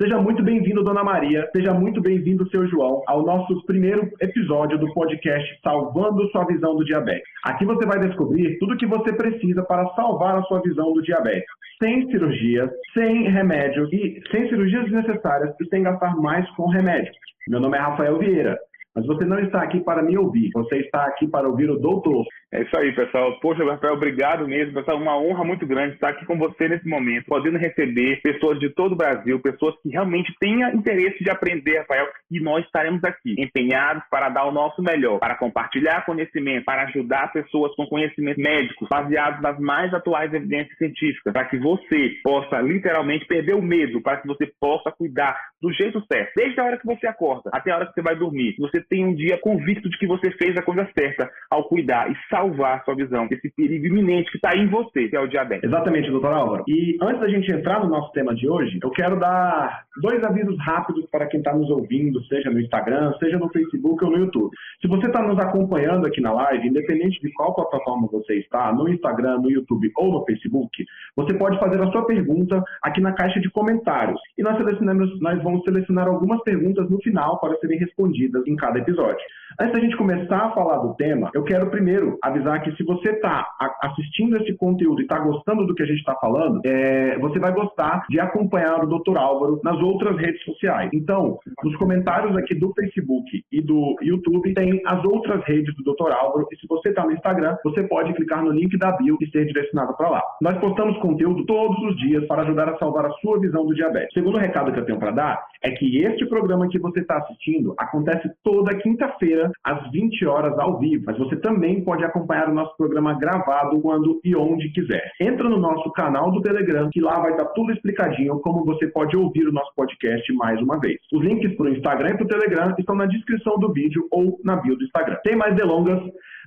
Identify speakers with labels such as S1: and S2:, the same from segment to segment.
S1: Seja muito bem-vindo, Dona Maria. Seja muito bem-vindo, seu João, ao nosso primeiro episódio do podcast Salvando Sua Visão do Diabetes. Aqui você vai descobrir tudo o que você precisa para salvar a sua visão do diabetes. Sem cirurgias, sem remédios e sem cirurgias desnecessárias e sem gastar mais com remédios. Meu nome é Rafael Vieira. Mas você não está aqui para me ouvir, você está aqui para ouvir o doutor.
S2: É isso aí, pessoal. Poxa, Rafael, obrigado mesmo, pessoal. Uma honra muito grande estar aqui com você nesse momento, podendo receber pessoas de todo o Brasil, pessoas que realmente tenham interesse de aprender, Rafael, e nós estaremos aqui, empenhados para dar o nosso melhor, para compartilhar conhecimento, para ajudar pessoas com conhecimento médico, baseados nas mais atuais evidências científicas, para que você possa literalmente perder o medo, para que você possa cuidar do jeito certo, desde a hora que você acorda até a hora que você vai dormir. Você tem um dia convicto de que você fez a coisa certa ao cuidar e salvar sua visão desse perigo iminente que está em você, que é o diabetes.
S1: Exatamente, doutor Álvaro. E antes da gente entrar no nosso tema de hoje, eu quero dar dois avisos rápidos para quem está nos ouvindo, seja no Instagram, seja no Facebook ou no YouTube. Se você está nos acompanhando aqui na live, independente de qual plataforma você está, no Instagram, no YouTube ou no Facebook, você pode fazer a sua pergunta aqui na caixa de comentários. E nós selecionamos, nós vamos selecionar algumas perguntas no final para serem respondidas em cada episódio. Antes da gente começar a falar do tema, eu quero primeiro avisar que se você está assistindo esse conteúdo e está gostando do que a gente está falando, é, você vai gostar de acompanhar o Dr. Álvaro nas outras redes sociais. Então, nos comentários aqui do Facebook e do YouTube, tem as outras redes do Dr. Álvaro. E se você está no Instagram, você pode clicar no link da bio e ser direcionado para lá. Nós postamos conteúdo todos os dias para ajudar a salvar a sua visão do diabetes. O segundo recado que eu tenho para dar é que este programa que você está assistindo acontece toda quinta-feira, às 20 horas ao vivo. Mas você também pode acompanhar o nosso programa gravado quando e onde quiser. Entra no nosso canal do Telegram, que lá vai estar tudo explicadinho como você pode ouvir o nosso podcast mais uma vez. Os links para o Instagram e para o Telegram estão na descrição do vídeo ou na bio do Instagram. Tem mais delongas?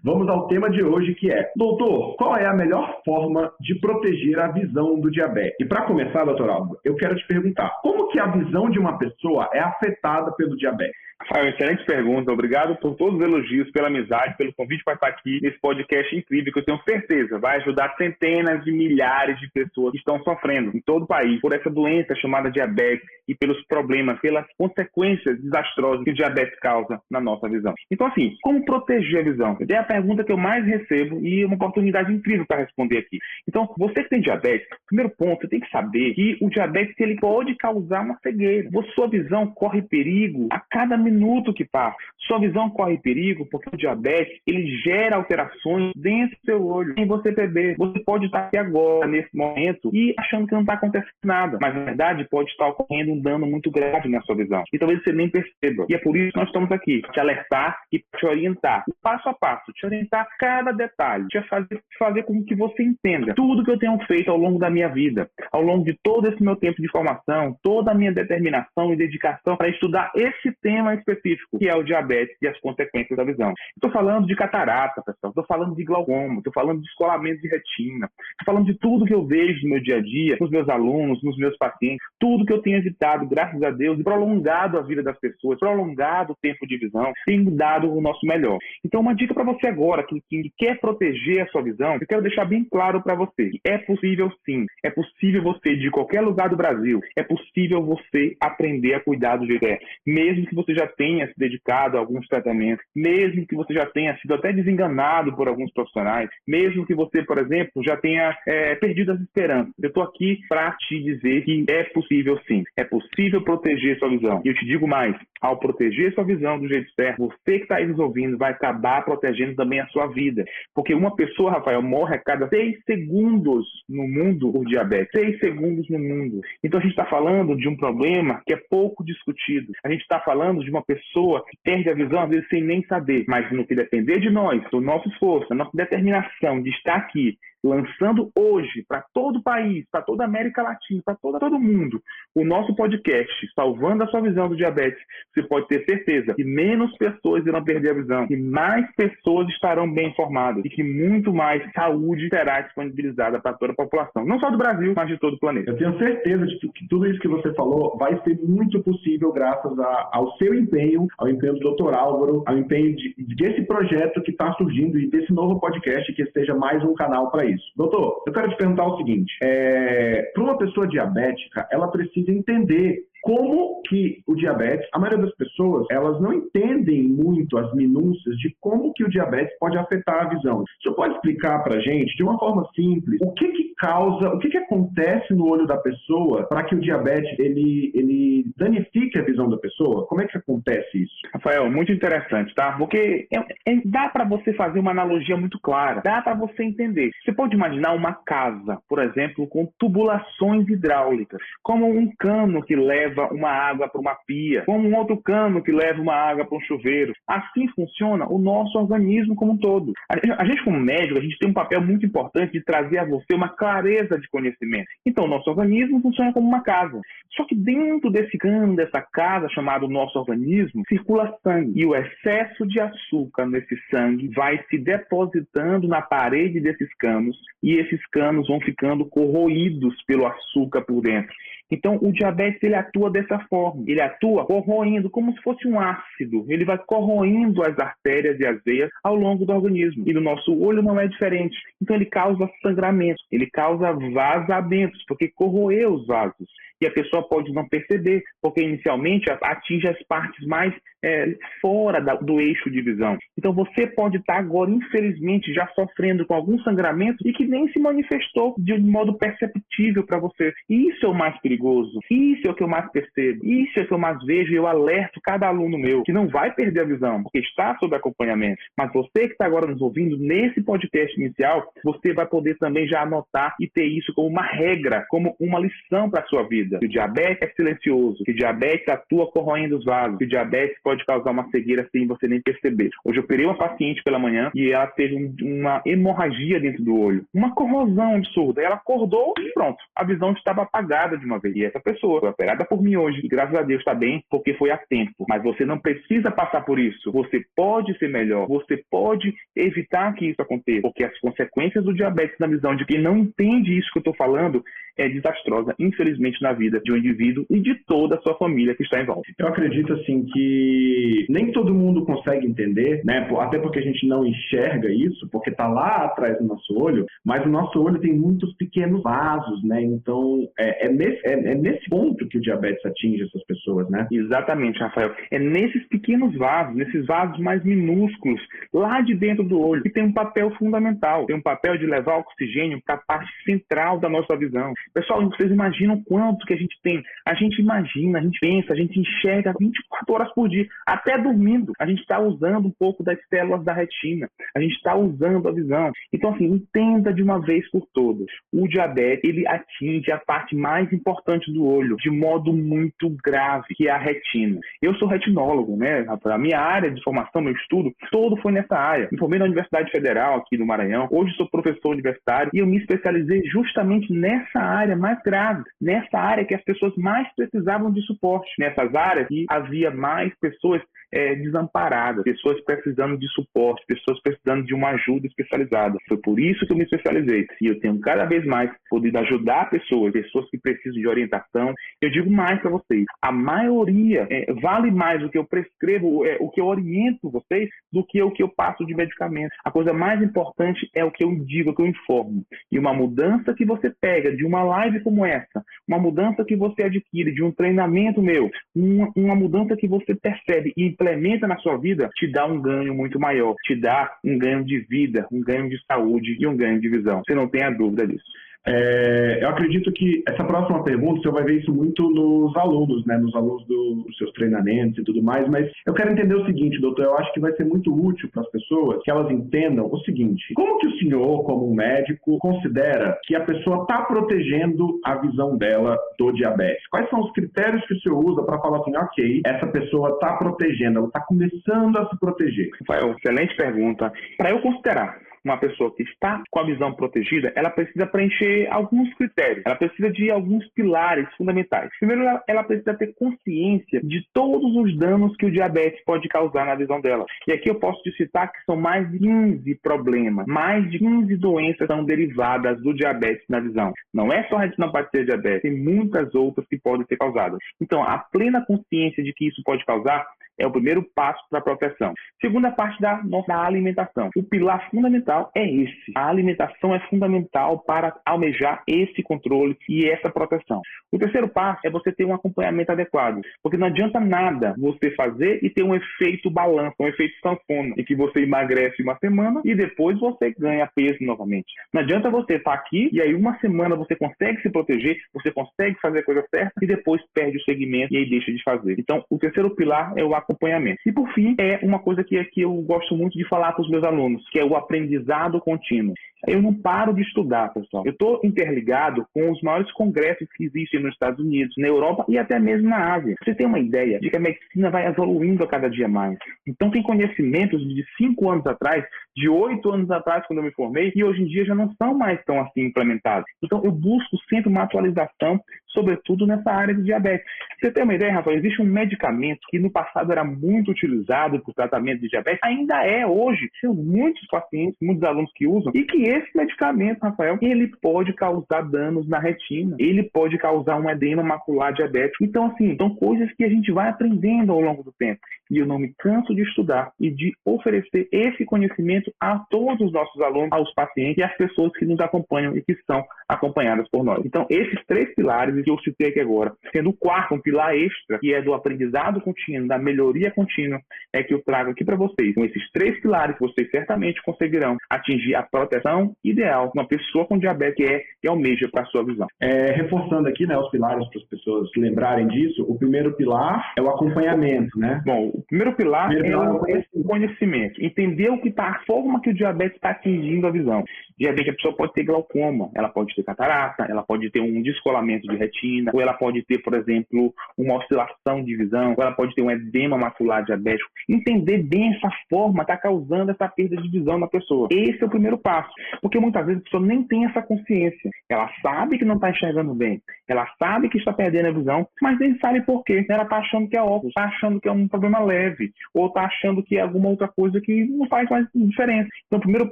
S1: Vamos ao tema de hoje que é: Doutor, qual é a melhor forma de proteger a visão do diabetes? E para começar, doutor Alba, eu quero te perguntar: como que a visão de uma pessoa é afetada pelo diabetes?
S2: Rafael, excelente pergunta. Obrigado por todos os elogios, pela amizade, pelo convite para estar aqui nesse podcast incrível que eu tenho certeza vai ajudar centenas de milhares de pessoas que estão sofrendo em todo o país por essa doença chamada diabetes e pelos problemas, pelas consequências desastrosas que o diabetes causa na nossa visão. Então, assim, como proteger a visão? É a pergunta que eu mais recebo e é uma oportunidade incrível para responder aqui. Então, você que tem diabetes, primeiro ponto, você tem que saber que o diabetes ele pode causar uma cegueira. Sua visão corre perigo a cada minuto minuto que passa. Sua visão corre perigo porque o diabetes ele gera alterações dentro do seu olho. Sem você perder, você pode estar aqui agora, nesse momento, e achando que não está acontecendo nada. Mas na verdade pode estar ocorrendo um dano muito grave na sua visão. E talvez você nem perceba. E é por isso que nós estamos aqui, te alertar e te orientar, passo a passo, te orientar cada detalhe, te fazer, fazer com que você entenda tudo que eu tenho feito ao longo da minha vida, ao longo de todo esse meu tempo de formação, toda a minha determinação e dedicação para estudar esse tema específico, que é o diabetes e as consequências da visão. Estou falando de catarata, pessoal, estou falando de glaucoma, estou falando de descolamento de retina, estou falando de tudo que eu vejo no meu dia a dia, nos meus alunos, nos meus pacientes, tudo que eu tenho evitado, graças a Deus, e prolongado a vida das pessoas, prolongado o tempo de visão, tem dado o nosso melhor. Então, uma dica para você agora, que, que quer proteger a sua visão, eu quero deixar bem claro para você: é possível sim, é possível você, de qualquer lugar do Brasil, é possível você aprender a cuidar do jeito é, mesmo que você já tenha se dedicado a alguns tratamentos, mesmo que você já tenha sido até desenganado por alguns profissionais, mesmo que você, por exemplo, já tenha é, perdido as esperanças. Eu estou aqui para te dizer que é possível sim, é possível proteger sua visão. E eu te digo mais, ao proteger sua visão do jeito certo, você que está aí nos ouvindo vai acabar protegendo também a sua vida. Porque uma pessoa, Rafael, morre a cada seis segundos no mundo por diabetes. Seis segundos no mundo. Então a gente está falando de um problema que é pouco discutido. A gente está falando de uma pessoa que perde a visão, às vezes, sem nem saber. Mas no que depender de nós, do nosso esforço, da nossa determinação de estar aqui lançando hoje para todo o país, para toda a América Latina, para todo, todo mundo, o nosso podcast, salvando a sua visão do diabetes, você pode ter certeza que menos pessoas irão perder a visão, que mais pessoas estarão bem informadas e que muito mais saúde será disponibilizada para toda a população, não só do Brasil, mas de todo o planeta.
S1: Eu tenho certeza de que tudo isso que você falou vai ser muito possível graças a, ao seu empenho, ao empenho do Dr. Álvaro, ao empenho de, desse projeto que está surgindo e desse novo podcast que seja mais um canal para isso. Doutor, eu quero te perguntar o seguinte: é, para uma pessoa diabética, ela precisa entender como que o diabetes, a maioria das pessoas, elas não entendem muito as minúcias de como que o diabetes pode afetar a visão. Você pode explicar para gente, de uma forma simples, o que que causa, o que que acontece no olho da pessoa para que o diabetes ele, ele danifique a visão da pessoa? Como é que acontece isso?
S2: Rafael, muito interessante, tá? Porque é, é, dá para você fazer uma analogia muito clara, dá para você entender. Você pode imaginar uma casa, por exemplo, com tubulações hidráulicas, como um cano que leva uma água para uma pia, como um outro cano que leva uma água para um chuveiro. Assim funciona o nosso organismo como um todo. A gente, como médico, a gente tem um papel muito importante de trazer a você uma clareza de conhecimento. Então, o nosso organismo funciona como uma casa. Só que dentro desse cano, dessa casa chamado nosso organismo, circula sangue. E o excesso de açúcar nesse sangue vai se depositando na parede desses canos e esses canos vão ficando corroídos pelo açúcar por dentro. Então, o diabetes ele atua dessa forma. Ele atua corroendo, como se fosse um ácido. Ele vai corroendo as artérias e as veias ao longo do organismo. E no nosso olho não é diferente. Então, ele causa sangramento, ele causa vazamentos, porque corroeu os vasos e a pessoa pode não perceber, porque inicialmente atinge as partes mais é, fora da, do eixo de visão. Então você pode estar agora, infelizmente, já sofrendo com algum sangramento e que nem se manifestou de modo perceptível para você. Isso é o mais perigoso, isso é o que eu mais percebo, isso é o que eu mais vejo e eu alerto cada aluno meu que não vai perder a visão, porque está sob acompanhamento. Mas você que está agora nos ouvindo, nesse podcast inicial, você vai poder também já anotar e ter isso como uma regra, como uma lição para a sua vida vida. Que o diabetes é silencioso, que o diabetes atua corroendo os vasos, que o diabetes pode causar uma cegueira sem você nem perceber. Hoje eu operei uma paciente pela manhã e ela teve um, uma hemorragia dentro do olho, uma corrosão absurda. Ela acordou e pronto, a visão estava apagada de uma vez. E essa pessoa foi operada por mim hoje e graças a Deus está bem porque foi a tempo. Mas você não precisa passar por isso. Você pode ser melhor, você pode evitar que isso aconteça, porque as consequências do diabetes na visão de quem não entende isso que eu estou falando é desastrosa, infelizmente, na vida de um indivíduo e de toda a sua família que está em volta.
S1: Eu acredito, assim, que nem todo mundo consegue entender, né? Até porque a gente não enxerga isso, porque está lá atrás do nosso olho, mas o nosso olho tem muitos pequenos vasos, né? Então, é, é, nesse, é, é nesse ponto que o diabetes atinge essas pessoas, né?
S2: Exatamente, Rafael. É nesses pequenos vasos, nesses vasos mais minúsculos, lá de dentro do olho, que tem um papel fundamental. Tem um papel de levar oxigênio para a parte central da nossa visão. Pessoal, vocês imaginam quanto que a gente tem? A gente imagina, a gente pensa, a gente enxerga 24 horas por dia, até dormindo. A gente está usando um pouco das células da retina, a gente está usando a visão. Então, assim, entenda de uma vez por todas. O diabetes, ele atinge a parte mais importante do olho, de modo muito grave, que é a retina. Eu sou retinólogo, né, A minha área de formação, meu estudo, todo foi nessa área. Me formei na Universidade Federal aqui no Maranhão. Hoje sou professor universitário e eu me especializei justamente nessa área mais grave, nessa área que as pessoas mais precisavam de suporte, nessas áreas que havia mais pessoas é, desamparadas, pessoas precisando de suporte, pessoas precisando de uma ajuda especializada. Foi por isso que eu me especializei. E eu tenho cada vez mais podido ajudar pessoas, pessoas que precisam de orientação. Eu digo mais para vocês: a maioria é, vale mais o que eu prescrevo, é, o que eu oriento vocês, do que o que eu passo de medicamento. A coisa mais importante é o que eu digo, o que eu informo. E uma mudança que você pega de uma live como essa, uma mudança que você adquire de um treinamento meu, uma, uma mudança que você percebe e implementa na sua vida, te dá um ganho muito maior, te dá um ganho de vida, um ganho de saúde e um ganho de visão. Você não tem a dúvida disso.
S1: É, eu acredito que essa próxima pergunta você vai ver isso muito nos alunos, né, nos alunos do, dos seus treinamentos e tudo mais, mas eu quero entender o seguinte, doutor, eu acho que vai ser muito útil para as pessoas que elas entendam o seguinte: como que o senhor, como um médico, considera que a pessoa está protegendo a visão dela do diabetes? Quais são os critérios que o senhor usa para falar assim, ok, essa pessoa está protegendo, ela está começando a se proteger?
S2: Excelente pergunta. Para eu considerar uma pessoa que está com a visão protegida, ela precisa preencher alguns critérios, ela precisa de alguns pilares fundamentais. Primeiro, ela, precisa ter consciência de todos os danos que o diabetes pode causar na visão dela. E aqui eu posso te citar que são mais de 15 problemas, mais de 15 doenças são derivadas do diabetes na visão. Não é só a retinopatia diabetes, tem muitas outras que podem ser causadas. Então, a plena consciência de que isso pode causar É o primeiro passo para a proteção. Segunda parte da nossa alimentação. O pilar fundamental é esse. A alimentação é fundamental para almejar esse controle e essa proteção. O terceiro passo é você ter um acompanhamento adequado, porque não adianta nada você fazer e ter um efeito balanço, um efeito sanfona, em que você emagrece uma semana e depois você ganha peso novamente. Não adianta você estar aqui e aí uma semana você consegue se proteger, você consegue fazer a coisa certa e depois perde o segmento e aí deixa de fazer. Então, o terceiro pilar é o acompanhamento. E por fim, é uma coisa que, que eu gosto muito de falar para os meus alunos, que é o aprendizado contínuo. Eu não paro de estudar, pessoal. Eu estou interligado com os maiores congressos que existem nos Estados Unidos, na Europa e até mesmo na Ásia. Você tem uma ideia de que a medicina vai evoluindo a cada dia mais. Então, tem conhecimentos de cinco anos atrás, de oito anos atrás, quando eu me formei, e hoje em dia já não são mais tão assim implementados. Então, eu busco sempre uma atualização, sobretudo nessa área de diabetes. Você tem uma ideia, Rafael? Existe um medicamento que no passado era muito utilizado para o tratamento de diabetes, ainda é hoje. Tem muitos pacientes, muitos alunos que usam, e que esse medicamento, Rafael, ele pode causar danos na retina, ele pode causar um edema macular diabético. Então, assim, são coisas que a gente vai aprendendo ao longo do tempo. E eu não me canso de estudar e de oferecer esse conhecimento a todos os nossos alunos, aos pacientes e às pessoas que nos acompanham e que são acompanhadas por nós. Então, esses três pilares que eu citei aqui agora, sendo o quarto um pilar extra, que é do aprendizado contínuo, da melhoria contínua, é que eu trago aqui para vocês. Com esses três pilares, vocês certamente conseguirão atingir a proteção ideal uma pessoa com diabetes que é e almeja para a sua visão.
S1: É, reforçando aqui né, os pilares para as pessoas lembrarem disso, o primeiro pilar é o acompanhamento, né?
S2: Bom, o primeiro pilar primeiro é, o, é o conhecimento. Entender o que está, forma que o diabetes está atingindo a visão. Diabetes, a pessoa pode ter glaucoma, ela pode ter catarata, ela pode ter um descolamento de retina, ou ela pode ter, por exemplo, uma oscilação de visão, ou ela pode ter um edema macular diabético. Entender bem essa forma está causando essa perda de visão na pessoa. Esse é o primeiro passo. Porque muitas vezes a pessoa nem tem essa consciência. Ela sabe que não está enxergando bem, ela sabe que está perdendo a visão, mas nem sabe por quê. Ela está achando que é óbvio, está achando que é um problema leve, ou está achando que é alguma outra coisa que não faz mais diferença. Então, o primeiro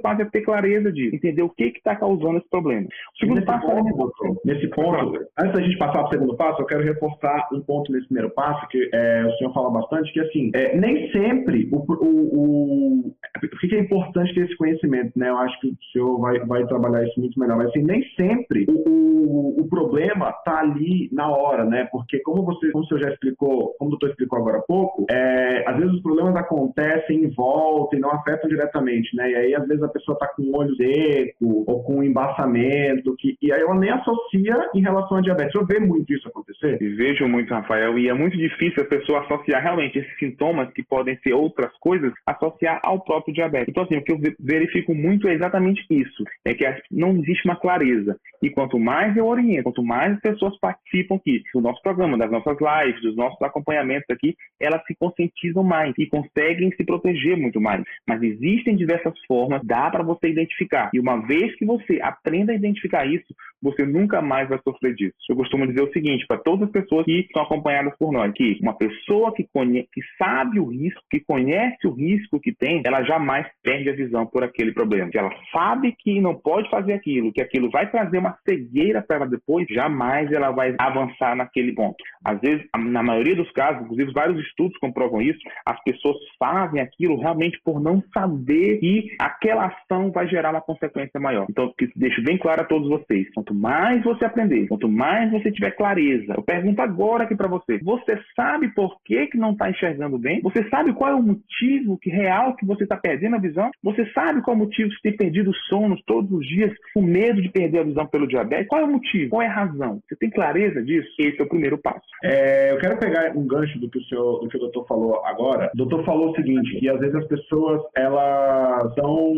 S2: passo é ter clareza de entender o que está causando esse problema. O segundo
S1: nesse
S2: passo
S1: ponto, é... Nesse ponto, antes da gente passar para o segundo passo, eu quero reforçar um ponto nesse primeiro passo, que é, o senhor fala bastante, que assim, é, nem sempre o, o, o, o que é importante ter esse conhecimento, né? Eu acho que o senhor vai, vai trabalhar isso muito melhor, mas assim, nem sempre o, o, o problema está ali na hora, né? Porque como você, como o senhor já explicou, como o doutor explicou agora há pouco, é, às vezes os problemas acontecem em volta e não afetam diretamente, né? E aí às vezes a pessoa está com o olho seco ou com embaçamento, que, e aí ela nem associa em relação a diabetes. Eu vejo muito isso acontecer?
S2: Vejo muito, Rafael, e é muito difícil a pessoa associar realmente esses sintomas, que podem ser outras coisas, associar ao próprio diabetes. Então, assim, o que eu verifico muito é exatamente isso, é que não existe uma clareza. E quanto mais eu oriento, quanto mais as pessoas participam aqui do nosso programa, das nossas lives, dos nossos acompanhamentos aqui, elas se conscientizam mais e conseguem se proteger muito mais. Mas existem diversas formas, dá para você identificar. E uma vez que você aprenda a identificar isso, você nunca mais vai sofrer disso. Eu costumo dizer o seguinte para todas as pessoas que são acompanhadas por nós, que uma pessoa que, conhece, que sabe o risco, que conhece o risco que tem, ela jamais perde a visão por aquele problema. Se ela sabe que não pode fazer aquilo, que aquilo vai trazer uma cegueira para ela depois, jamais ela vai avançar naquele ponto. Às vezes, na maioria dos casos, inclusive vários estudos comprovam isso, as pessoas fazem aquilo realmente por não saber que aquela ação vai gerar uma consequência maior. Então, deixo bem claro a todos vocês, quanto mais você aprender, quanto mais você tiver clareza, eu pergunto agora aqui para você, você sabe por que, que não está enxergando bem? Você sabe qual é o motivo que real que você está perdendo a visão? Você sabe qual é o motivo que você tem perdido o sono todos os dias com medo de perder a visão pelo diabetes? Qual é o motivo? Qual é a razão? Você tem clareza disso? Esse é o primeiro passo.
S1: É, eu quero pegar um gancho do que o senhor, do que o doutor falou agora. O doutor falou o seguinte, que às vezes as pessoas elas estão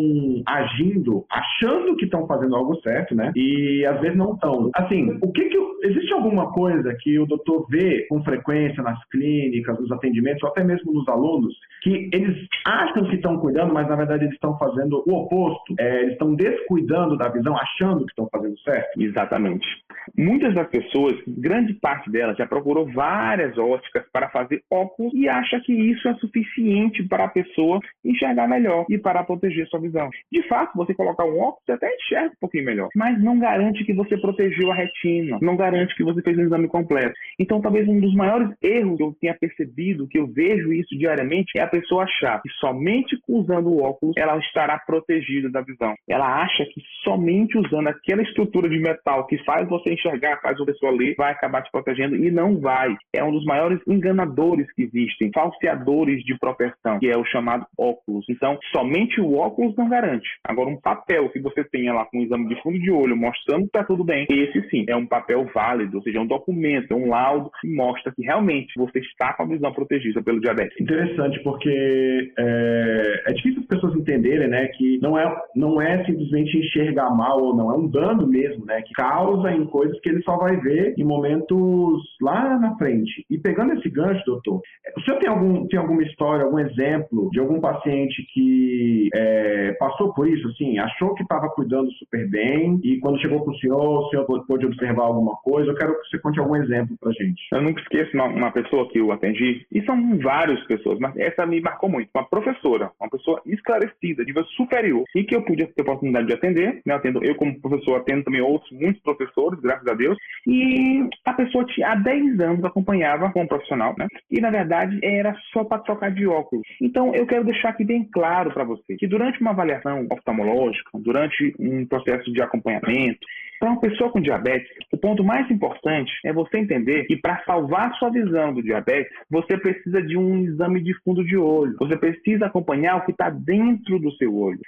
S1: agindo, achando que estão fazendo algo certo, né? E às vezes não estão. Assim, o que que existe alguma coisa que o doutor vê com frequência nas clínicas, nos atendimentos, ou até mesmo nos alunos, que eles acham que estão cuidando, mas na verdade eles estão fazendo o oposto? É, eles estão descuidando da visão, achando que estão fazendo certo?
S2: Exatamente. Muitas das pessoas, grande parte delas, já procurou várias óticas para fazer óculos e acha que isso é suficiente para a pessoa enxergar melhor e para proteger sua visão. De fato, você colocar um óculos, você até enxerga um pouquinho melhor, mas não garante que que você protegeu a retina, não garante que você fez um exame completo. Então, talvez um dos maiores erros que eu tenha percebido, que eu vejo isso diariamente, é a pessoa achar que somente usando o óculos ela estará protegida da visão. Ela acha que somente usando aquela estrutura de metal que faz você enxergar, faz a pessoa ler, vai acabar te protegendo e não vai. É um dos maiores enganadores que existem, falseadores de proteção, que é o chamado óculos. Então, somente o óculos não garante. Agora, um papel que você tenha lá com um exame de fundo de olho mostrando que está tudo bem, esse sim é um papel válido, ou seja, é um documento, é um laudo que mostra que realmente você está com a visão protegida pelo diabetes.
S1: Interessante, porque é, é difícil as pessoas entenderem, né, que não é, não é simplesmente enxergar mal ou não, é um dano mesmo, né, que causa em coisas que ele só vai ver em momentos lá na frente. E pegando esse gancho, doutor, o senhor tem, algum, tem alguma história, algum exemplo de algum paciente que é, passou por isso, assim, achou que estava cuidando super bem e quando chegou para o senhor, o senhor pôde observar alguma coisa? Eu quero que você conte algum exemplo para gente.
S2: Eu nunca esqueço uma, uma pessoa que eu atendi, e são várias pessoas, mas essa me marcou muito. Uma professora, uma pessoa esclarecida, nível superior, e que eu pude ter a oportunidade de atender, né? Eu, atendo, eu como professor atendo também outros, muitos professores, graças a Deus, e a pessoa tinha, há 10 anos acompanhava como profissional, né? E na verdade era só para trocar de óculos. Então eu quero deixar aqui bem claro para você que durante uma avaliação oftalmológica, durante um processo de acompanhamento, para uma pessoa com diabetes, o ponto mais importante é você entender que para salvar sua visão do diabetes, você precisa de um exame de fundo de olho. Você precisa acompanhar o que está dentro do seu olho.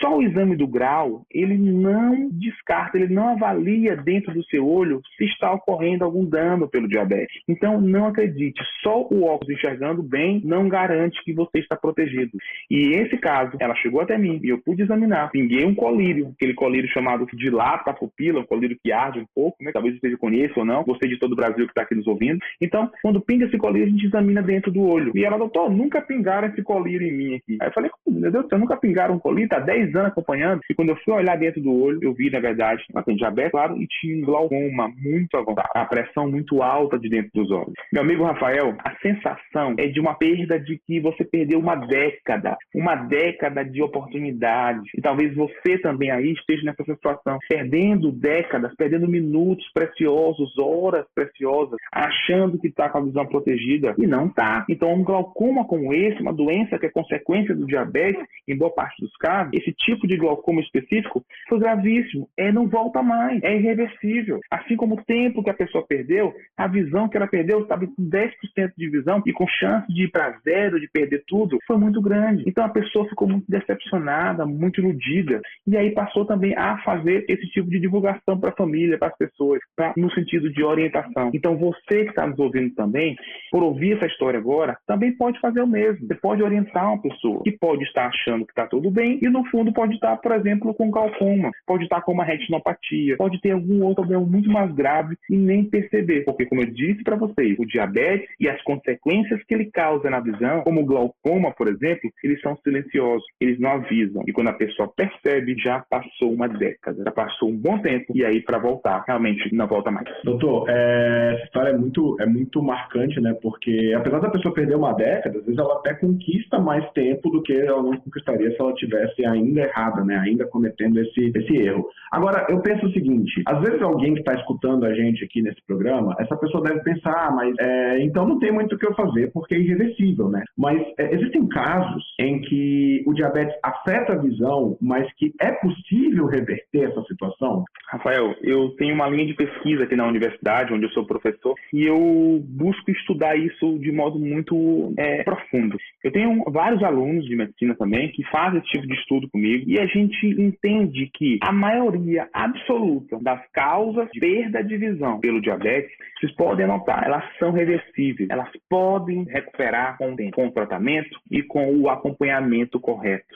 S2: Só o exame do grau, ele não descarta, ele não avalia dentro do seu olho se está ocorrendo algum dano pelo diabetes. Então, não acredite, só o óculos enxergando bem não garante que você está protegido. E esse caso, ela chegou até mim e eu pude examinar. Pinguei um colírio, aquele colírio chamado dilata a pupila, um colírio que arde um pouco, né? Talvez você conheça ou não, você de todo o Brasil que está aqui nos ouvindo. Então, quando pinga esse colírio, a gente examina dentro do olho. E ela, doutor, nunca pingaram esse colírio em mim aqui. Aí eu falei, meu Deus do céu, nunca pingaram um colírio, tá 10 anos acompanhando. E quando eu fui olhar dentro do olho, eu vi, na verdade, ela tem diabetes, claro, e tinha um glaucoma muito avançado, a pressão muito alta de dentro dos olhos. Meu amigo Rafael, a sensação é de uma perda de que você perdeu uma década, uma década de oportunidade. E talvez você também aí esteja nessa situação, perdendo décadas, perdendo minutos preciosos, horas preciosas, achando que está com a visão protegida e não está. Então, um glaucoma como esse, uma doença que é consequência do diabetes, em boa parte dos casos, esse tipo de glaucoma específico foi gravíssimo. É, não volta mais, é irreversível. Assim como o tempo que a pessoa perdeu, a visão que ela perdeu estava com 10% de visão e com chance de ir para zero, de perder tudo, foi muito grande. Então a pessoa ficou muito decepcionada, muito iludida, e aí passou também a fazer esse tipo de divulgação para a família, para as pessoas, pra, no sentido de orientação. Então você que está nos ouvindo também, por ouvir essa história agora, também pode fazer o mesmo. Você pode orientar uma pessoa que pode estar achando que está tudo bem e no fundo pode estar, por exemplo, com glaucoma, pode estar com uma retinopatia, pode ter algum outro problema muito mais grave e nem perceber. Porque, como eu disse para vocês, o diabetes e as consequências que ele causa na visão, como o glaucoma, por exemplo, eles são silenciosos, eles não avisam. E quando a pessoa percebe, já passou uma década, já passou um bom tempo, e aí para voltar, realmente não volta mais.
S1: Doutor, é, essa história é muito, é muito marcante, né? Porque apesar da pessoa perder uma década, às vezes ela até conquista mais tempo do que ela não conquistaria se ela tivesse ainda errada, né? Ainda cometendo esse, esse erro. Agora, eu penso o seguinte: às vezes alguém que está escutando a gente aqui nesse programa, essa pessoa deve pensar, ah, mas é, então não tem muito o que eu fazer porque é irreversível, né? Mas é, existem casos em que o diabetes afeta a visão, mas que é possível reverter essa situação?
S2: Rafael, eu tenho uma linha de pesquisa aqui na universidade, onde eu sou professor, e eu busco estudar isso de modo muito é, profundo. Eu tenho vários alunos de medicina também que fazem esse tipo de estudo comigo, e a gente entende que a maioria absoluta das causas de perda de visão pelo diabetes, vocês podem notar, elas são reversíveis, elas podem recuperar com, com o tratamento e com o acompanhamento correto.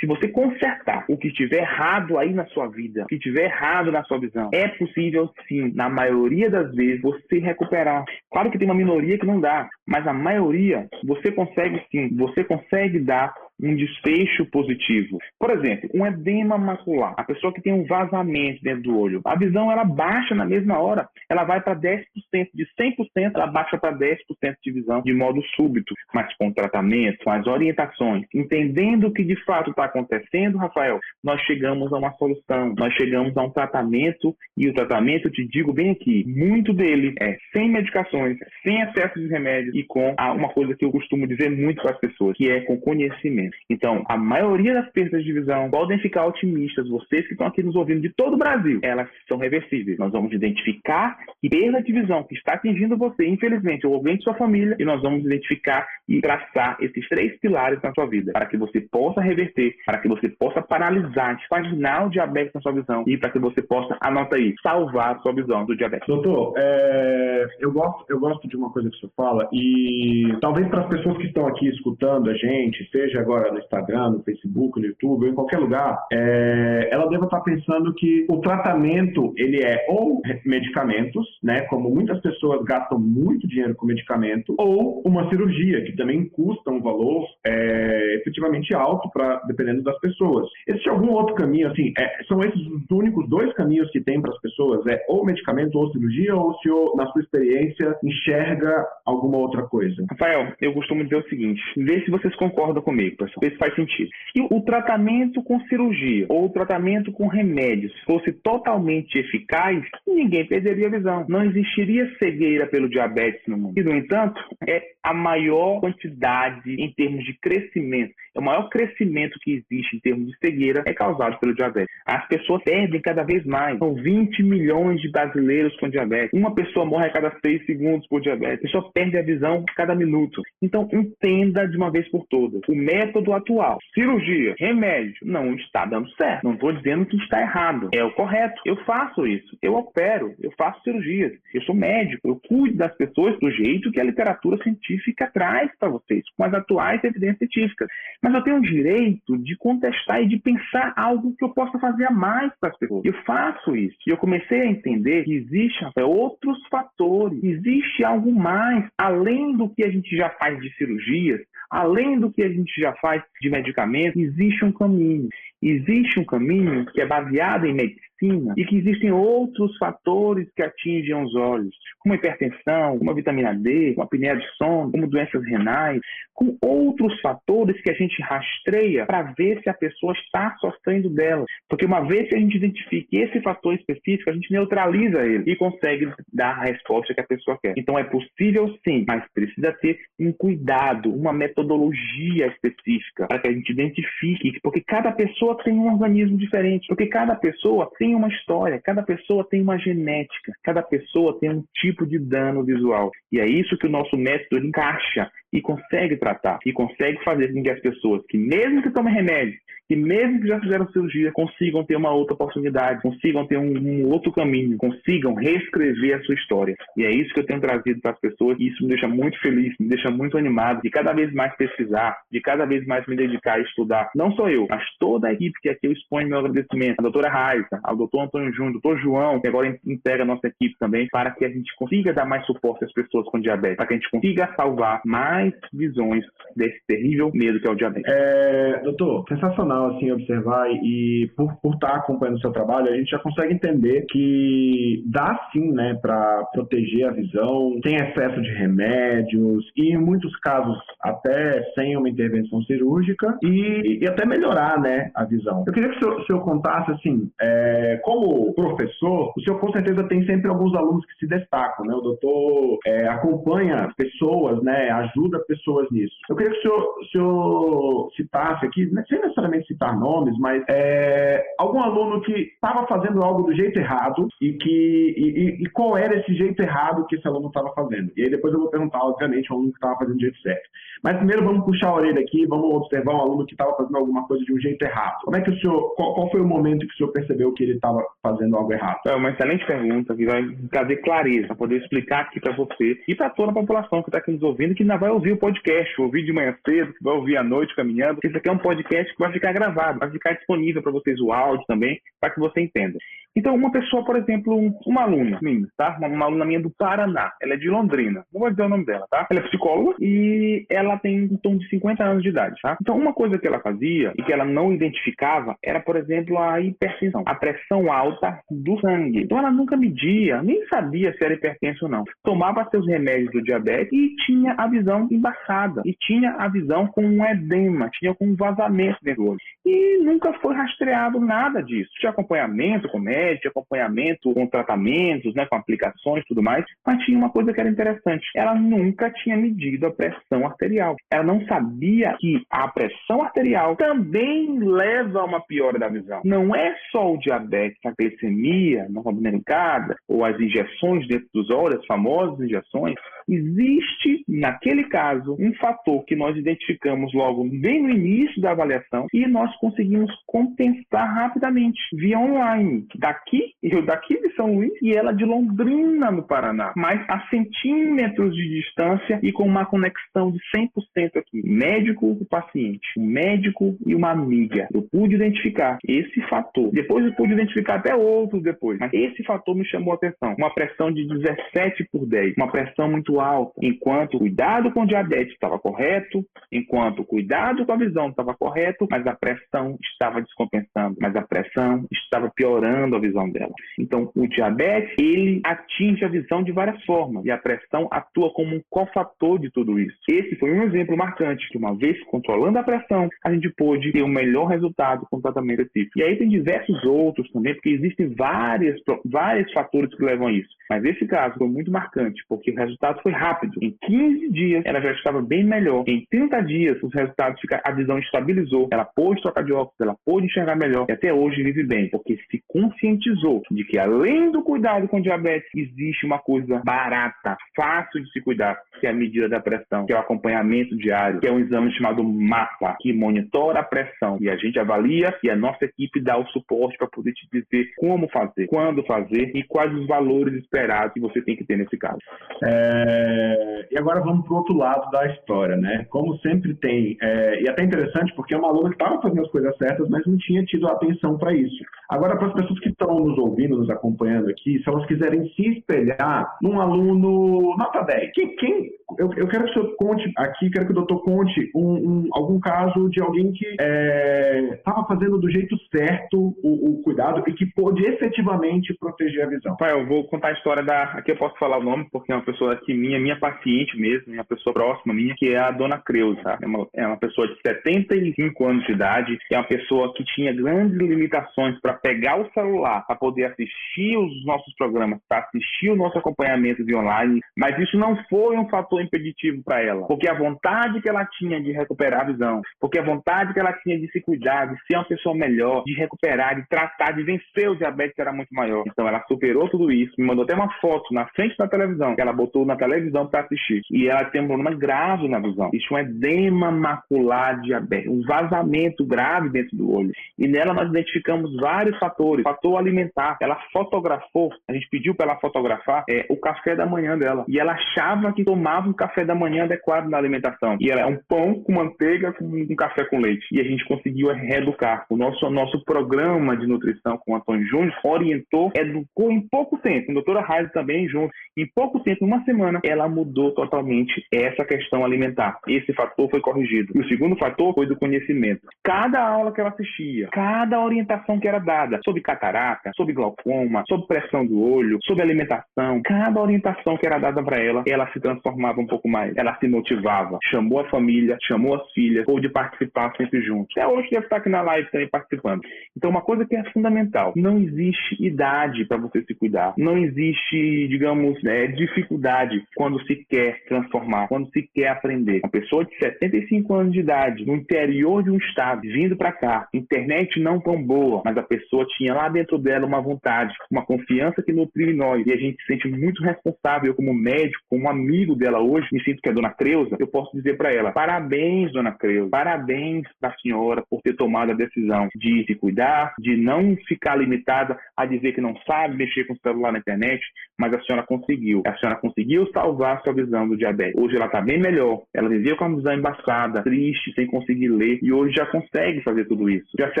S2: Se você consertar o que estiver errado aí na sua vida, o que estiver errado na sua visão, é possível sim, na maioria das vezes, você recuperar. Claro que tem uma minoria que não dá, mas a maioria você consegue sim, você consegue dar um desfecho positivo. Por exemplo, um edema macular, a pessoa que tem um vazamento dentro do olho, a visão ela baixa na mesma hora, ela vai para 10%, de 100% ela baixa para 10% de visão de modo súbito, mas com tratamento, com as orientações, entendendo o que de fato está acontecendo, Rafael, nós chegamos a uma solução, nós chegamos a um tratamento. E o tratamento, eu te digo bem aqui, muito dele é sem medicações, sem excesso de remédios e com uma coisa que eu costumo dizer muito para as pessoas, que é com conhecimento. Então, a maioria das perdas de visão podem ficar otimistas, vocês que estão aqui nos ouvindo de todo o Brasil, elas são reversíveis. Nós vamos identificar que perda de visão que está atingindo você, infelizmente, ou alguém de sua família, e nós vamos identificar e traçar esses três pilares na sua vida, para que você possa reverter, para que você possa paralisar, espaginar o diabetes na sua visão e para que você possa, anota aí, salvar a sua visão do diabetes.
S1: Doutor, é, eu, gosto, eu gosto de uma coisa que senhor fala e talvez para as pessoas que estão aqui escutando a gente, seja agora no Instagram, no Facebook, no YouTube, ou em qualquer lugar, é, ela deva estar pensando que o tratamento ele é ou medicamentos, né, como muitas pessoas gastam muito dinheiro com medicamento, ou uma cirurgia que também custa um valor é, efetivamente alto para dependendo das pessoas. Existe algum outro caminho assim? É, são esses os únicos dois caminhos que tem para as pessoas? É ou medicamento ou cirurgia ou senhor, na sua experiência, enxerga alguma outra coisa?
S2: Rafael, eu costumo dizer o seguinte: vê se vocês concordam comigo, se faz sentido. Se o tratamento com cirurgia ou o tratamento com remédios fosse totalmente eficaz, ninguém perderia a visão. Não existiria cegueira pelo diabetes no mundo. E, no entanto, é a maior quantidade em termos de crescimento. O maior crescimento que existe em termos de cegueira é causado pelo diabetes. As pessoas perdem cada vez mais. São 20 milhões de brasileiros com diabetes. Uma pessoa morre a cada 6 segundos por diabetes. A pessoa perde a visão a cada minuto. Então, entenda de uma vez por todas. O método atual, cirurgia, remédio, não está dando certo. Não estou dizendo que está errado. É o correto. Eu faço isso. Eu opero. Eu faço cirurgias. Eu sou médico. Eu cuido das pessoas do jeito que a literatura científica traz para vocês, com as atuais evidências científicas. Mas eu tenho o direito de contestar e de pensar algo que eu possa fazer a mais para as pessoas. Eu faço isso. E eu comecei a entender que existem outros fatores. Existe algo mais, além do que a gente já faz de cirurgias, além do que a gente já faz de medicamentos, existe um caminho. Existe um caminho que é baseado em medicina e que existem outros fatores que atingem os olhos, como hipertensão, como vitamina D, como apneia de sono, como doenças renais, com outros fatores que a gente rastreia para ver se a pessoa está sofrendo dela. Porque uma vez que a gente identifique esse fator específico, a gente neutraliza ele e consegue dar a resposta que a pessoa quer. Então é possível sim, mas precisa ter um cuidado, uma metodologia específica para que a gente identifique, porque cada pessoa pessoa tem um organismo diferente, porque cada pessoa tem uma história, cada pessoa tem uma genética, cada pessoa tem um tipo de dano visual. E é isso que o nosso método encaixa e consegue tratar, e consegue fazer com que as pessoas que, mesmo que tomem remédio, que mesmo que já fizeram cirurgia, consigam ter uma outra oportunidade, consigam ter um, um, outro caminho, consigam reescrever a sua história. E é isso que eu tenho trazido para as pessoas e isso me deixa muito feliz, me deixa muito animado de cada vez mais pesquisar, de cada vez mais me dedicar a estudar. Não só eu, mas toda a equipe que aqui eu exponho meu agradecimento, a doutora Raiza, ao doutor Antônio Júnior, doutor João, que agora integra a nossa equipe também, para que a gente consiga dar mais suporte às pessoas com diabetes, para que a gente consiga salvar mais visões desse terrível medo que é o diabetes.
S1: É, doutor, sensacional assim observar e por, por estar acompanhando o seu trabalho, a gente já consegue entender que dá sim, né, para proteger a visão, tem excesso de remédios e em muitos casos até sem uma intervenção cirúrgica e, e até melhorar, né, a visão. Eu queria que o senhor, o senhor contasse assim, é, como professor, o senhor com certeza tem sempre alguns alunos que se destacam, né? O doutor é, acompanha pessoas, né, ajuda pessoas nisso. Eu queria que o senhor, o senhor citasse aqui, né, sem necessariamente citar nomes, mas é, algum aluno que estava fazendo algo do jeito errado e que e, e, qual era esse jeito errado que esse aluno estava fazendo. E aí depois eu vou perguntar, obviamente, ao aluno que estava fazendo do jeito certo. Mas primeiro vamos puxar a orelha aqui, vamos observar um aluno que estava fazendo alguma coisa de um jeito errado. Como é que o senhor, qual, qual foi o momento que o senhor percebeu que ele estava fazendo algo errado?
S2: É uma excelente pergunta que vai trazer clareza, poder explicar aqui para você e para toda a população que está aqui nos ouvindo, que ainda vai ouvir o podcast, ouvir de manhã cedo, que vai ouvir à noite caminhando. Esse aqui é um podcast que vai ficar gravado, vai ficar disponível para vocês o áudio também, para que você entenda. Então, uma pessoa, por exemplo, uma aluna minha, tá? Uma, uma, aluna minha do Paraná, ela é de Londrina, não vou dizer o nome dela, tá? Ela é psicóloga e ela tem em torno de 50 anos de idade, tá? Então, uma coisa que ela fazia e que ela não identificava era, por exemplo, a hipertensão, a pressão alta do sangue. Então, ela nunca media, nem sabia se era hipertenso ou não. Tomava seus remédios do diabetes e tinha a visão embaçada, e tinha a visão com um edema, tinha com um vazamento do olho. E nunca foi rastreado nada disso. Tinha acompanhamento com médico, acompanhamento com tratamentos, né, com aplicações tudo mais, mas tinha uma coisa que era interessante. Ela nunca tinha medido a pressão arterial. Ela não sabia que a pressão arterial também leva a uma piora da visão. Não é só o diabetes, a glicemia normodelicada ou as injeções dentro dos olhos, as famosas injeções, Existe, naquele caso, um fator que nós identificamos logo bem no início da avaliação e nós conseguimos compensar rapidamente via online. Daqui, eu daqui de São Luís e ela de Londrina, no Paraná, mas a centímetros de distância e com uma conexão de 100% aqui. Médico e paciente, um médico e uma amiga. Eu pude identificar esse fator. Depois eu pude identificar até outros depois, mas esse fator me chamou a atenção. Uma pressão de 17 por 10, uma pressão muito muito alta, enquanto o cuidado com o diabetes estava correto, enquanto o cuidado com a visão estava correto, mas a pressão estava descompensando, mas a pressão estava piorando a visão dela. Então, o diabetes, ele atinge a visão de várias formas e a pressão atua como um cofator de tudo isso. Esse foi um exemplo marcante, que uma vez controlando a pressão, a gente pôde ter um melhor resultado com o tratamento típico. E aí tem diversos outros também, porque existem várias, vários fatores que levam a isso. Mas esse caso foi muito marcante, porque o resultado foi rápido. Em 15 dias, ela já estava bem melhor. Em 30 dias, os resultados ficaram, a visão estabilizou. Ela pôde trocar de óculos, ela pôde enxergar melhor. E até hoje vive bem, porque se conscientizou de que, além do cuidado com diabetes, existe uma coisa barata, fácil de se cuidar, que é a medida da pressão, que é o acompanhamento diário, que é um exame chamado MAPA, que monitora a pressão. E a gente avalia e a nossa equipe dá o suporte para poder te dizer como fazer, quando fazer e quais os valores esperados que você tem que ter nesse caso.
S1: É... É, e agora vamos para o outro lado da história, né? Como sempre tem, é, e até interessante porque é uma aluna que estava fazendo as coisas certas, mas não tinha tido atenção para isso. Agora, para as pessoas que estão nos ouvindo, nos acompanhando aqui, se elas quiserem se espelhar num aluno nota 10, quem, quem eu, eu, quero que o senhor conte aqui, quero que o doutor conte um, um, algum caso de alguém que estava é, fazendo do jeito certo o, o, cuidado e que pôde efetivamente proteger a visão.
S2: Eu vou contar a história da. Aqui eu posso falar o nome, porque é uma pessoa que minha, minha paciente mesmo, uma pessoa próxima minha, que é a dona Creuza. Tá? É, uma, é uma pessoa de 75 anos de idade, é uma pessoa que tinha grandes limitações para pegar o celular, para poder assistir os nossos programas, para assistir o nosso acompanhamento de online, mas isso não foi um fator impeditivo para ela, porque a vontade que ela tinha de recuperar a visão, porque a vontade que ela tinha de se cuidar, de ser uma pessoa melhor, de recuperar, de tratar, de vencer o diabetes era muito maior. Então ela superou tudo isso, me mandou até uma foto na frente da televisão, que ela botou na televisão para assistir. E ela tem um problema grave na visão. Isso é um edema macular diabético, um vazamento grave dentro do olho. E nela nós identificamos vários fatores. Fator alimentar. Ela fotografou, a gente pediu para ela fotografar é, o café da manhã dela. E ela achava que tomava um café da manhã adequado na alimentação. E ela é um pão com manteiga com um café com leite. E a gente conseguiu reeducar. O nosso, nosso programa de nutrição com o Antônio Júnior orientou, educou em pouco tempo. A doutora Raiz também junto. Em pouco tempo, uma semana, ela mudou totalmente essa questão alimentar. Esse fator foi corrigido. E o segundo fator foi do conhecimento. Cada aula que ela assistia, cada orientação que era dada sobre catarata, sobre glaucoma, sobre pressão do olho, sobre alimentação, cada orientação que era dada para ela, ela se transformava um pouco mais. Ela se motivava, chamou a família, chamou as filhas, ou de participar sempre juntos. Até hoje deve estar aqui na live também participando. Então, uma coisa que é fundamental: não existe idade para você se cuidar. Não existe, digamos, né, dificuldade quando se quer transformar, quando se quer aprender. Uma pessoa de 75 anos de idade, no interior de um estado, vindo para cá, internet não tão boa, mas a pessoa tinha lá dentro dela uma vontade, uma confiança que nutriu nós. E a gente se sente muito responsável como médico, como amigo dela hoje, me sinto que é a dona Creuza, eu posso dizer para ela: parabéns, dona Creuza, parabéns para a senhora por ter tomado a decisão de se cuidar, de não ficar limitada a dizer que não sabe mexer com o celular na internet, mas a senhora conseguiu. A senhora conseguiu salvar sua visão do diabetes. Hoje ela está bem melhor. Ela vivia com a visão embaçada, triste, sem conseguir ler, e hoje já consegue fazer tudo isso. Já se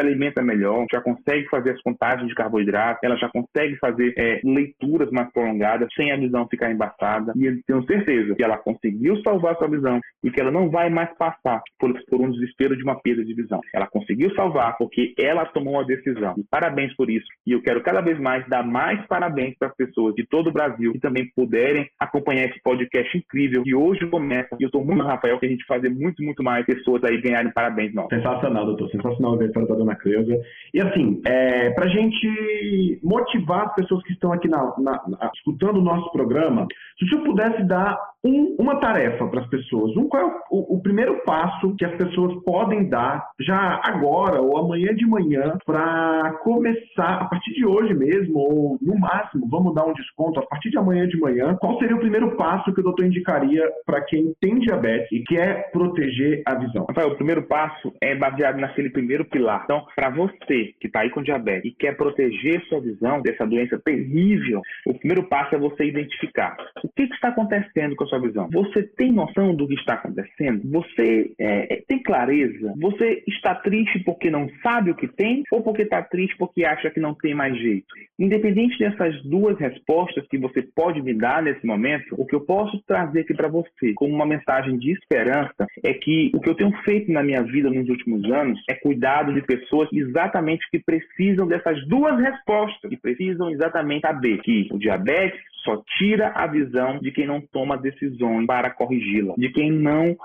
S2: alimenta melhor, já consegue fazer as contagens de carboidrato, ela já consegue fazer é, leituras mais prolongadas sem a visão ficar embaçada. E eu tenho certeza que ela conseguiu salvar sua visão e que ela não vai mais passar por, por um desespero de uma perda de visão. Ela conseguiu salvar porque ela tomou a decisão. E parabéns por isso. E eu quero cada vez mais dar mais parabéns para as pessoas de todo o Brasil que também puderem acompanhar esse podcast incrível que hoje começa. E eu estou muito, Rafael, que a gente fazer muito, muito mais pessoas aí ganharem parabéns nossos.
S1: Sensacional, doutor. Sensacional a história da dona Cleusa. E assim, é, para a gente motivar as pessoas que estão aqui na, na, na, escutando o nosso programa, se o senhor pudesse dar um, uma tarefa para as pessoas, um, qual é o, o, primeiro passo que as pessoas podem dar já agora ou amanhã de manhã para começar, a partir de hoje mesmo, ou no máximo, vamos dar um desconto a partir de amanhã de manhã, qual seria o primeiro passo que o doutor indicaria para quem tem diabetes e quer proteger a visão?
S2: Rafael, o primeiro passo é baseado naquele primeiro pilar. Então, para você que está aí com diabetes e quer proteger sua visão dessa doença terrível, o primeiro passo é você identificar o que, que está acontecendo com a sua visão. Você tem noção do que está acontecendo? Você é, é tem clareza? Você está triste porque não sabe o que tem ou porque está triste porque acha que não tem mais jeito? Independente dessas duas respostas que você pode me dar nesse momento, o que eu posso trazer aqui para você como uma mensagem de esperança é que o que eu tenho feito na minha vida nos últimos anos é cuidado de pessoas exatamente que precisam dessas duas respostas, que precisam exatamente saber que o diabetes só tira a visão de quem não toma decisões para corrigi-la, de quem não,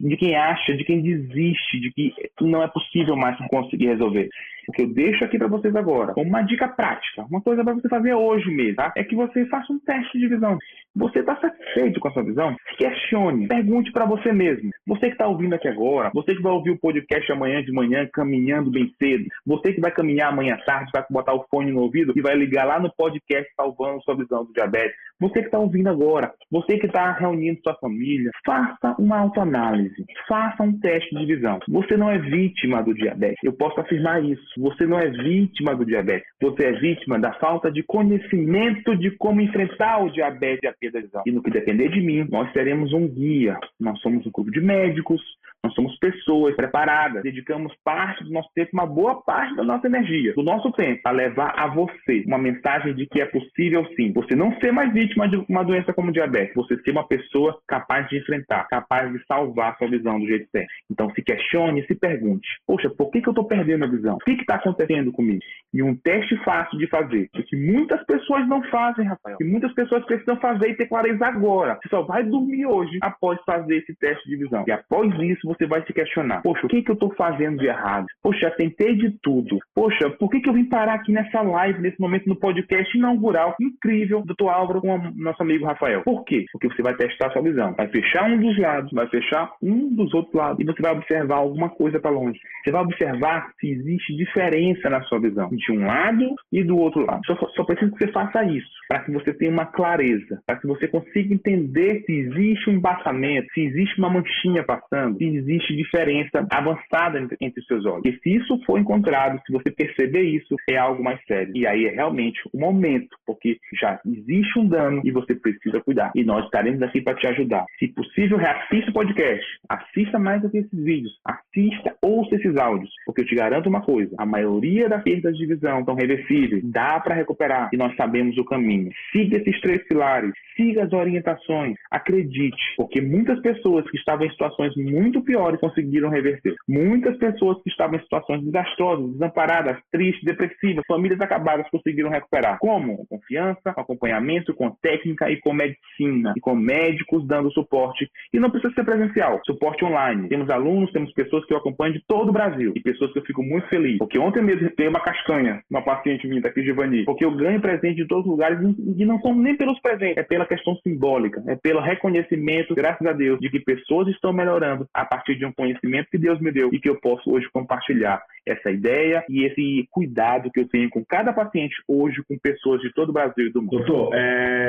S2: de quem acha, de quem desiste, de que não é possível mais conseguir resolver. O que eu deixo aqui para vocês agora, uma dica prática, uma coisa para você fazer hoje mesmo, tá? é que você faça um teste de visão. Você está satisfeito com a sua visão? Questione, pergunte para você mesmo. Você que está ouvindo aqui agora, você que vai ouvir o podcast amanhã de manhã, caminhando bem cedo, você que vai caminhar amanhã à tarde, vai botar o fone no ouvido e vai ligar lá no podcast salvando sua visão do diabetes. Você que está ouvindo agora, você que está reunindo sua família, faça uma autoanálise, faça um teste de visão. Você não é vítima do diabetes, eu posso afirmar isso. Você não é vítima do diabetes, você é vítima da falta de conhecimento de como enfrentar o diabetes e a perda de visão. E no que depender de mim, nós teremos um guia. Nós somos um grupo de médicos, nós somos pessoas preparadas, dedicamos parte do nosso tempo, uma boa parte da nossa energia, do nosso tempo, a levar a você uma mensagem de que é possível sim. Você não ser mais vítima de uma doença como diabetes, você ser uma pessoa capaz de enfrentar, capaz de salvar sua visão do jeito certo. Então se questione, se pergunte: poxa, por que, que eu estou perdendo a visão? O que está acontecendo comigo? E um teste fácil de fazer, que muitas pessoas não fazem, Rafael, que muitas pessoas precisam fazer e ter clareza agora. Você só vai dormir hoje após fazer esse teste de visão. E após isso, você vai se questionar: poxa, o que, que eu estou fazendo de errado? Poxa, tentei de tudo. Poxa, por que, que eu vim parar aqui nessa live, nesse momento no podcast inaugural incrível do Dr. Álvaro com nosso amigo Rafael? Por quê? Porque você vai testar a sua visão. Vai fechar um dos lados, vai fechar um dos outros lados e você vai observar alguma coisa para longe. Você vai observar se existe diferença na sua visão de um lado e do outro lado. Só, só preciso que você faça isso para que você tenha uma clareza, para que você consiga entender se existe um embaçamento, se existe uma manchinha passando, se existe diferença avançada entre, entre os seus olhos. E se isso for encontrado, se você perceber isso, é algo mais sério. E aí é realmente o momento, porque já existe um dano e você precisa cuidar. E nós estaremos aqui para te ajudar. Se possível, reassista o podcast, assista mais que esses vídeos, assista, ouça esses áudios, porque eu te garanto uma coisa: a maioria das perdas de visão são reversíveis, dá para recuperar e nós sabemos o caminho. Siga esses três pilares, siga as orientações, acredite, porque muitas pessoas que estavam em situações muito piores conseguiram reverter. Muitas pessoas que estavam em situações desastrosas, desamparadas, tristes, depressivas, famílias acabadas conseguiram recuperar. Como? Com confiança, com acompanhamento, com técnica e com medicina, e com médicos dando suporte. E não precisa ser presencial, suporte online. Temos alunos, temos pessoas que eu acompanho de todo o Brasil e pessoas que eu fico muito feliz. Porque ontem mesmo tem uma castanha, uma paciente minha daqui, Giovanni, porque eu ganho presente de todos os lugares e não são nem pelos presentes, é pela questão simbólica, é pelo reconhecimento, graças a Deus, de que pessoas estão melhorando a partir de um conhecimento que Deus me deu e que eu posso hoje compartilhar essa ideia e esse cuidado que eu tenho com cada paciente hoje, com pessoas de todo o Brasil e do mundo.
S1: Doutor, é,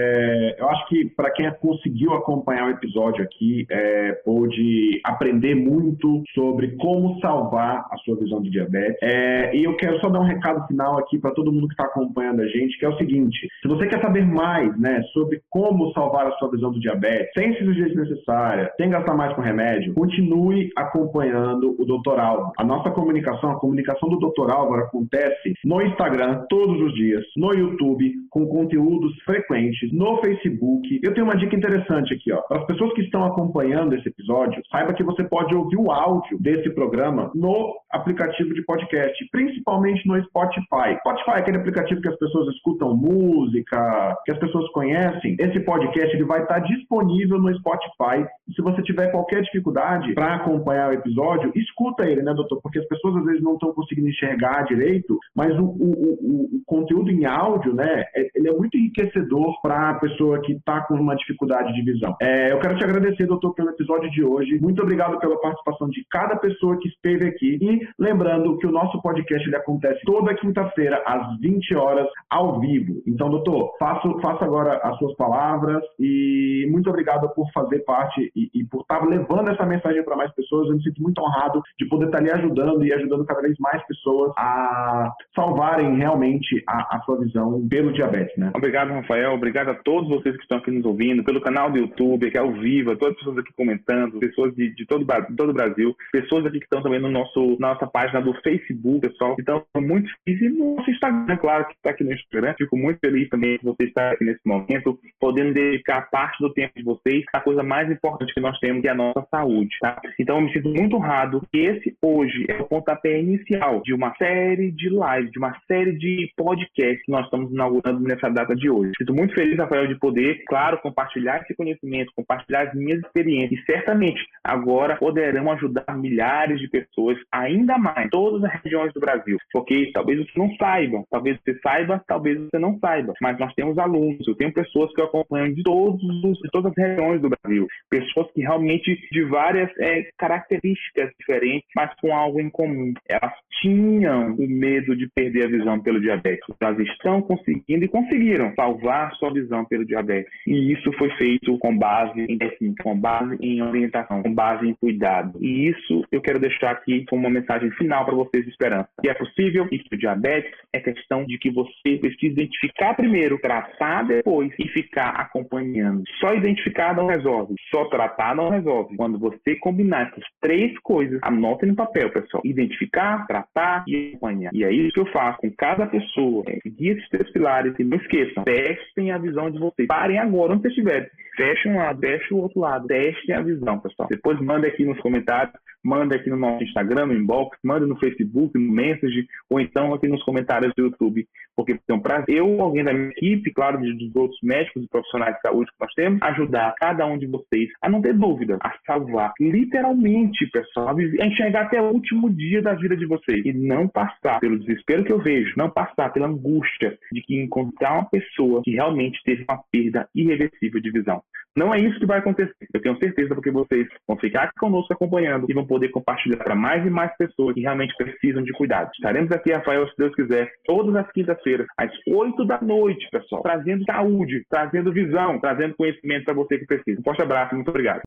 S1: eu acho que para quem conseguiu acompanhar o episódio aqui, é, pôde aprender muito sobre como salvar a sua visão de diabetes. É, e eu quero só dar um recado final aqui para todo mundo que está acompanhando a gente, que é o seguinte: se você quer saber mais né, sobre como salvar a sua visão do diabetes, sem cirurgia desnecessária, sem gastar mais com remédio, continue acompanhando o Dr. Alvo. A nossa comunicação, a comunicação do Dr. Álvaro acontece no Instagram todos os dias, no YouTube, com conteúdos frequentes, no Facebook. Eu tenho uma dica interessante aqui, ó. Para as pessoas que estão acompanhando esse episódio, saiba que você pode ouvir o áudio desse programa no aplicativo de podcast, principalmente no Spotify. Spotify é aquele aplicativo que as pessoas escutam música, que as pessoas conhecem. Esse podcast ele vai estar disponível no Spotify. Se você tiver qualquer dificuldade para acompanhar o episódio, escuta ele, né, doutor? Porque as pessoas às vezes não estão conseguindo enxergar direito, mas o, o, o, o conteúdo em áudio, né, é, ele é muito enriquecedor para a pessoa que está com uma dificuldade de visão. É, eu quero te agradecer, doutor, pelo episódio de hoje. Muito obrigado pela participação de cada pessoa que esteve aqui. E lembrando que o nosso podcast ele acontece toda quinta-feira, às 20 horas, ao vivo. Então, doutor, faço, faça agora as suas palavras e muito obrigado por fazer parte e, e por estar levando essa mensagem para mais pessoas. Eu me sinto muito honrado de poder estar lhe ajudando e ajudando cada vez mais pessoas a salvarem realmente a, a sua visão pelo diabetes, né?
S2: Obrigado, Rafael. Obrigado a todos vocês que estão aqui nos ouvindo, pelo canal do YouTube, que é ao vivo, todas as pessoas aqui comentando, pessoas de, de todo, todo o Brasil, pessoas aqui que estão também no nosso, na nossa página do Facebook, pessoal. Então, muito feliz. E no nosso Instagram, claro, que está aqui no Instagram. Fico muito feliz também que você está aqui nesse momento, podendo dedicar parte do tempo de vocês à coisa mais importante que nós temos, que é a nossa saúde, tá? Então, eu me sinto muito honrado que esse hoje é o pontapé inicial de uma série de lives, de uma série de podcasts que nós estamos inaugurando nessa data de hoje. Sinto muito feliz, Rafael, de poder, claro, compartilhar esse conhecimento, compartilhar as minhas experiências e certamente agora poderão ajudar milhares de pessoas ainda mais, todas as regiões do Brasil. Porque talvez você não saiba, talvez você saiba, talvez você não saiba, mas nós temos alunos, eu tenho pessoas que eu acompanho de, todos os, de todas as regiões do Brasil, pessoas que realmente de várias é, características diferentes, mas com algo em comum. Elas tinham o medo de perder a visão pelo diabetes. Elas estão conseguindo e conseguiram salvar sua visão pelo diabetes. E isso foi feito com base em técnica, com base em orientação, com base em cuidado. E isso eu quero deixar aqui como uma mensagem final para vocês de esperança. Que é possível e que o diabetes é questão de que você precisa identificar primeiro, tratar depois e ficar acompanhando. Só identificar não resolve, só tratar não resolve. Quando você combinar essas três coisas, anote no papel, pessoal. Identificar, tratar e acompanhar. E é isso que eu faço com cada pessoa. É, seguir esses três pilares e não esqueçam, testem a visão de vocês. Parem agora onde vocês estiverem. Feche um lado, feche o outro lado. Testem a visão, pessoal. Depois manda aqui nos comentários manda aqui no nosso Instagram, no inbox, manda no Facebook, no Message, ou então aqui nos comentários do YouTube, porque é um prazer eu, alguém da minha equipe, claro, dos outros médicos e profissionais de saúde que nós temos, ajudar cada um de vocês a não ter dúvida, a salvar, literalmente, pessoal, a enxergar até o último dia da vida de vocês e não passar pelo desespero que eu vejo, não passar pela angústia de que encontrar uma pessoa que realmente teve uma perda irreversível de visão. Não é isso que vai acontecer. Eu tenho certeza porque vocês vão ficar conosco acompanhando e vão poder compartilhar para mais e mais pessoas que realmente precisam de cuidado. Estaremos aqui, Rafael, se Deus quiser, todas as quintas-feiras, às 8 da noite, pessoal, trazendo saúde, trazendo visão, trazendo conhecimento para você que precisa. Um forte abraço, muito obrigado.